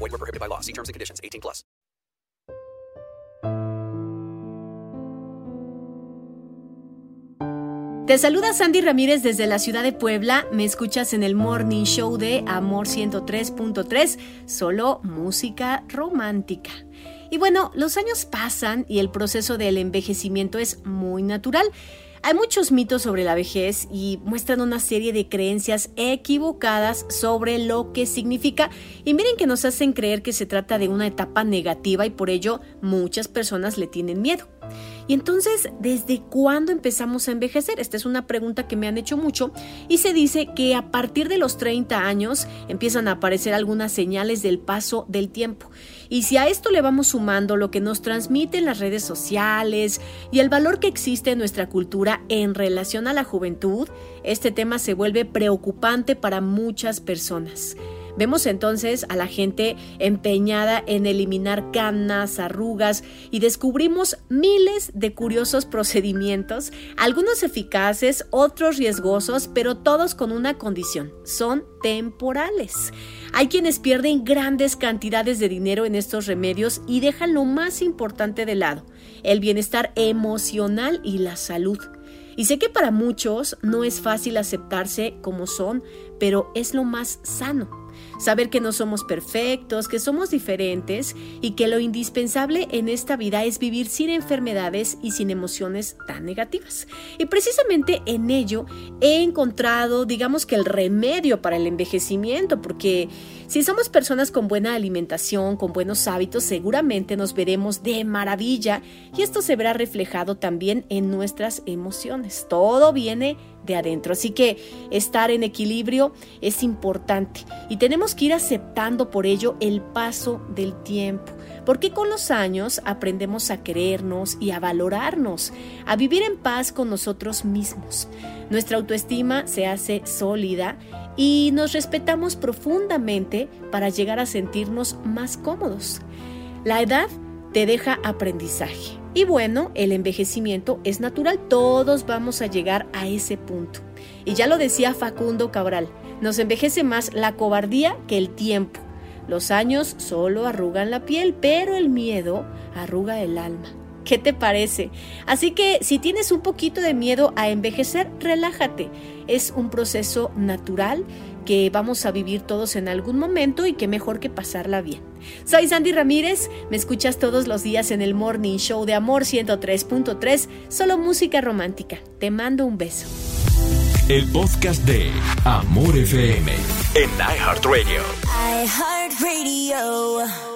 Were prohibited by law. See terms and conditions. 18 plus. Te saluda Sandy Ramírez desde la ciudad de Puebla. Me escuchas en el Morning Show de Amor 103.3, solo música romántica. Y bueno, los años pasan y el proceso del envejecimiento es muy natural. Hay muchos mitos sobre la vejez y muestran una serie de creencias equivocadas sobre lo que significa y miren que nos hacen creer que se trata de una etapa negativa y por ello muchas personas le tienen miedo. Y entonces, ¿desde cuándo empezamos a envejecer? Esta es una pregunta que me han hecho mucho y se dice que a partir de los 30 años empiezan a aparecer algunas señales del paso del tiempo. Y si a esto le vamos sumando lo que nos transmiten las redes sociales y el valor que existe en nuestra cultura en relación a la juventud, este tema se vuelve preocupante para muchas personas. Vemos entonces a la gente empeñada en eliminar canas, arrugas y descubrimos miles de curiosos procedimientos, algunos eficaces, otros riesgosos, pero todos con una condición, son temporales. Hay quienes pierden grandes cantidades de dinero en estos remedios y dejan lo más importante de lado, el bienestar emocional y la salud. Y sé que para muchos no es fácil aceptarse como son, pero es lo más sano saber que no somos perfectos, que somos diferentes y que lo indispensable en esta vida es vivir sin enfermedades y sin emociones tan negativas. Y precisamente en ello he encontrado, digamos que el remedio para el envejecimiento, porque si somos personas con buena alimentación, con buenos hábitos, seguramente nos veremos de maravilla y esto se verá reflejado también en nuestras emociones. Todo viene de adentro. Así que estar en equilibrio es importante y tenemos que ir aceptando por ello el paso del tiempo. Porque con los años aprendemos a querernos y a valorarnos, a vivir en paz con nosotros mismos. Nuestra autoestima se hace sólida y nos respetamos profundamente para llegar a sentirnos más cómodos. La edad te deja aprendizaje. Y bueno, el envejecimiento es natural, todos vamos a llegar a ese punto. Y ya lo decía Facundo Cabral, nos envejece más la cobardía que el tiempo. Los años solo arrugan la piel, pero el miedo arruga el alma. ¿Qué te parece? Así que si tienes un poquito de miedo a envejecer, relájate. Es un proceso natural que vamos a vivir todos en algún momento y que mejor que pasarla bien. Soy Sandy Ramírez, me escuchas todos los días en el Morning Show de Amor 103.3, solo música romántica. Te mando un beso. El podcast de Amor FM en iHeartRadio. iHeartRadio.